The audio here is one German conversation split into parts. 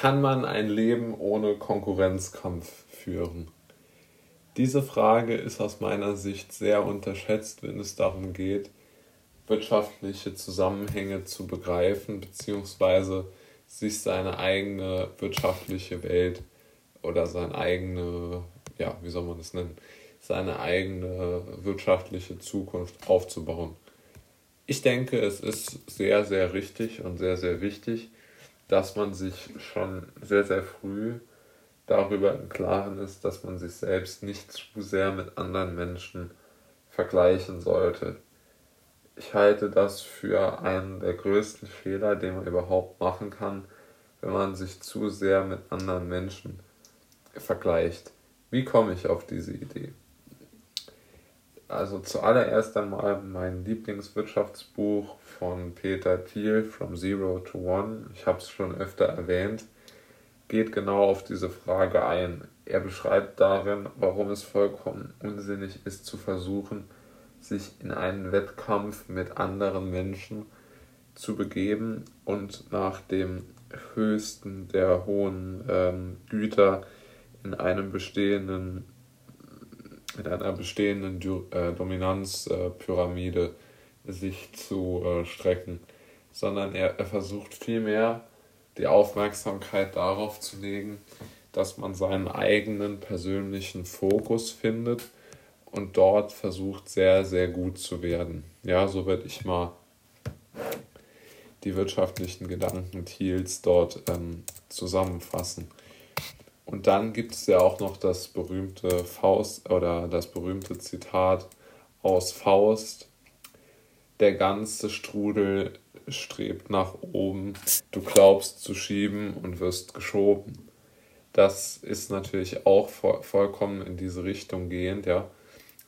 Kann man ein Leben ohne Konkurrenzkampf führen? Diese Frage ist aus meiner Sicht sehr unterschätzt, wenn es darum geht, wirtschaftliche Zusammenhänge zu begreifen, beziehungsweise sich seine eigene wirtschaftliche Welt oder seine eigene, ja, wie soll man das nennen, seine eigene wirtschaftliche Zukunft aufzubauen. Ich denke, es ist sehr, sehr richtig und sehr, sehr wichtig, dass man sich schon sehr, sehr früh darüber im Klaren ist, dass man sich selbst nicht zu sehr mit anderen Menschen vergleichen sollte. Ich halte das für einen der größten Fehler, den man überhaupt machen kann, wenn man sich zu sehr mit anderen Menschen vergleicht. Wie komme ich auf diese Idee? Also zuallererst einmal mein Lieblingswirtschaftsbuch von Peter Thiel, From Zero to One. Ich habe es schon öfter erwähnt, geht genau auf diese Frage ein. Er beschreibt darin, warum es vollkommen unsinnig ist zu versuchen, sich in einen Wettkampf mit anderen Menschen zu begeben und nach dem höchsten der hohen ähm, Güter in einem bestehenden mit einer bestehenden äh, Dominanzpyramide sich zu äh, strecken, sondern er, er versucht vielmehr die Aufmerksamkeit darauf zu legen, dass man seinen eigenen persönlichen Fokus findet und dort versucht sehr, sehr gut zu werden. Ja, so werde ich mal die wirtschaftlichen Gedanken Thiels dort ähm, zusammenfassen. Und dann gibt es ja auch noch das berühmte Faust oder das berühmte Zitat aus Faust. Der ganze Strudel strebt nach oben, du glaubst zu schieben und wirst geschoben. Das ist natürlich auch vollkommen in diese Richtung gehend, ja,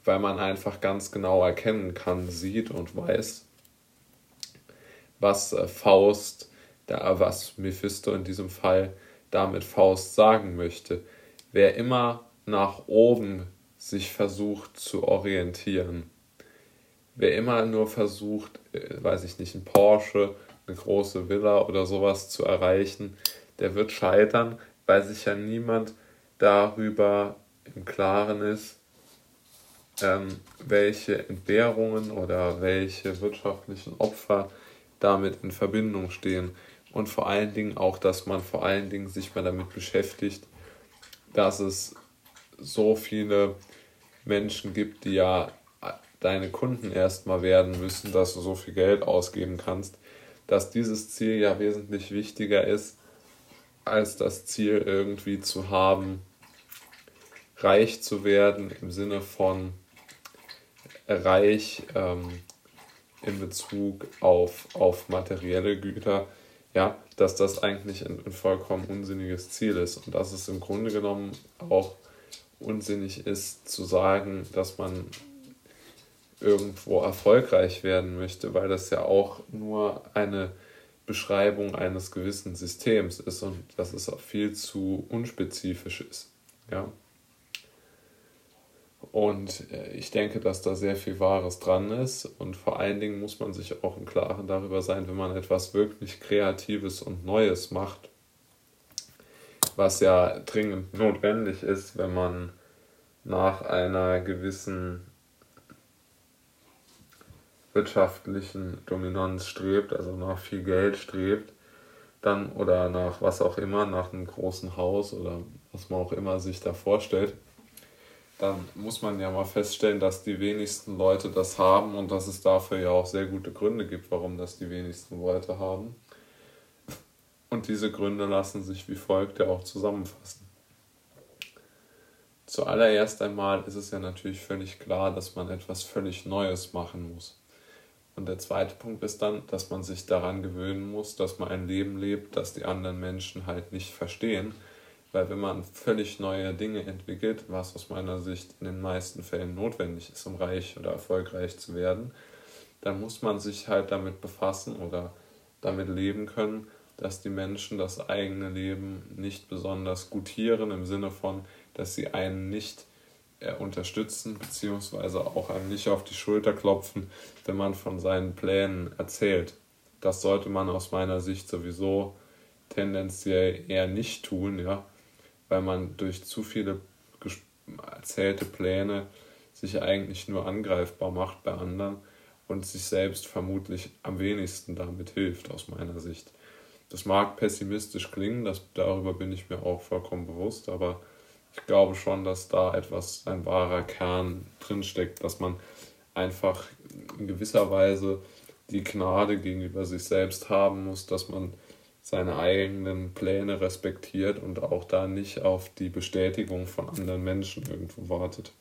weil man einfach ganz genau erkennen kann, sieht und weiß, was äh, Faust, was Mephisto in diesem Fall damit Faust sagen möchte. Wer immer nach oben sich versucht zu orientieren, wer immer nur versucht, äh, weiß ich nicht, ein Porsche, eine große Villa oder sowas zu erreichen, der wird scheitern, weil sich ja niemand darüber im Klaren ist, ähm, welche Entbehrungen oder welche wirtschaftlichen Opfer damit in Verbindung stehen und vor allen Dingen auch, dass man vor allen Dingen sich mal damit beschäftigt, dass es so viele Menschen gibt, die ja deine Kunden erstmal werden müssen, dass du so viel Geld ausgeben kannst, dass dieses Ziel ja wesentlich wichtiger ist, als das Ziel irgendwie zu haben, reich zu werden im Sinne von reich ähm, in Bezug auf, auf materielle Güter, ja, dass das eigentlich ein, ein vollkommen unsinniges Ziel ist und dass es im Grunde genommen auch unsinnig ist zu sagen, dass man irgendwo erfolgreich werden möchte, weil das ja auch nur eine Beschreibung eines gewissen Systems ist und dass es auch viel zu unspezifisch ist. Ja. Und äh, ich denke, dass da sehr viel Wahres dran ist. Und vor allen Dingen muss man sich auch im Klaren darüber sein, wenn man etwas wirklich Kreatives und Neues macht, was ja dringend notwendig ist, wenn man nach einer gewissen wirtschaftlichen Dominanz strebt, also nach viel Geld strebt, dann oder nach was auch immer, nach einem großen Haus oder was man auch immer sich da vorstellt dann muss man ja mal feststellen, dass die wenigsten Leute das haben und dass es dafür ja auch sehr gute Gründe gibt, warum das die wenigsten Leute haben. Und diese Gründe lassen sich wie folgt ja auch zusammenfassen. Zuallererst einmal ist es ja natürlich völlig klar, dass man etwas völlig Neues machen muss. Und der zweite Punkt ist dann, dass man sich daran gewöhnen muss, dass man ein Leben lebt, das die anderen Menschen halt nicht verstehen weil wenn man völlig neue Dinge entwickelt, was aus meiner Sicht in den meisten Fällen notwendig ist, um reich oder erfolgreich zu werden, dann muss man sich halt damit befassen oder damit leben können, dass die Menschen das eigene Leben nicht besonders gutieren im Sinne von, dass sie einen nicht äh, unterstützen, beziehungsweise auch einem nicht auf die Schulter klopfen, wenn man von seinen Plänen erzählt. Das sollte man aus meiner Sicht sowieso tendenziell eher nicht tun, ja, weil man durch zu viele erzählte Pläne sich eigentlich nur angreifbar macht bei anderen und sich selbst vermutlich am wenigsten damit hilft, aus meiner Sicht. Das mag pessimistisch klingen, das, darüber bin ich mir auch vollkommen bewusst, aber ich glaube schon, dass da etwas, ein wahrer Kern drinsteckt, dass man einfach in gewisser Weise die Gnade gegenüber sich selbst haben muss, dass man seine eigenen Pläne respektiert und auch da nicht auf die Bestätigung von anderen Menschen irgendwo wartet.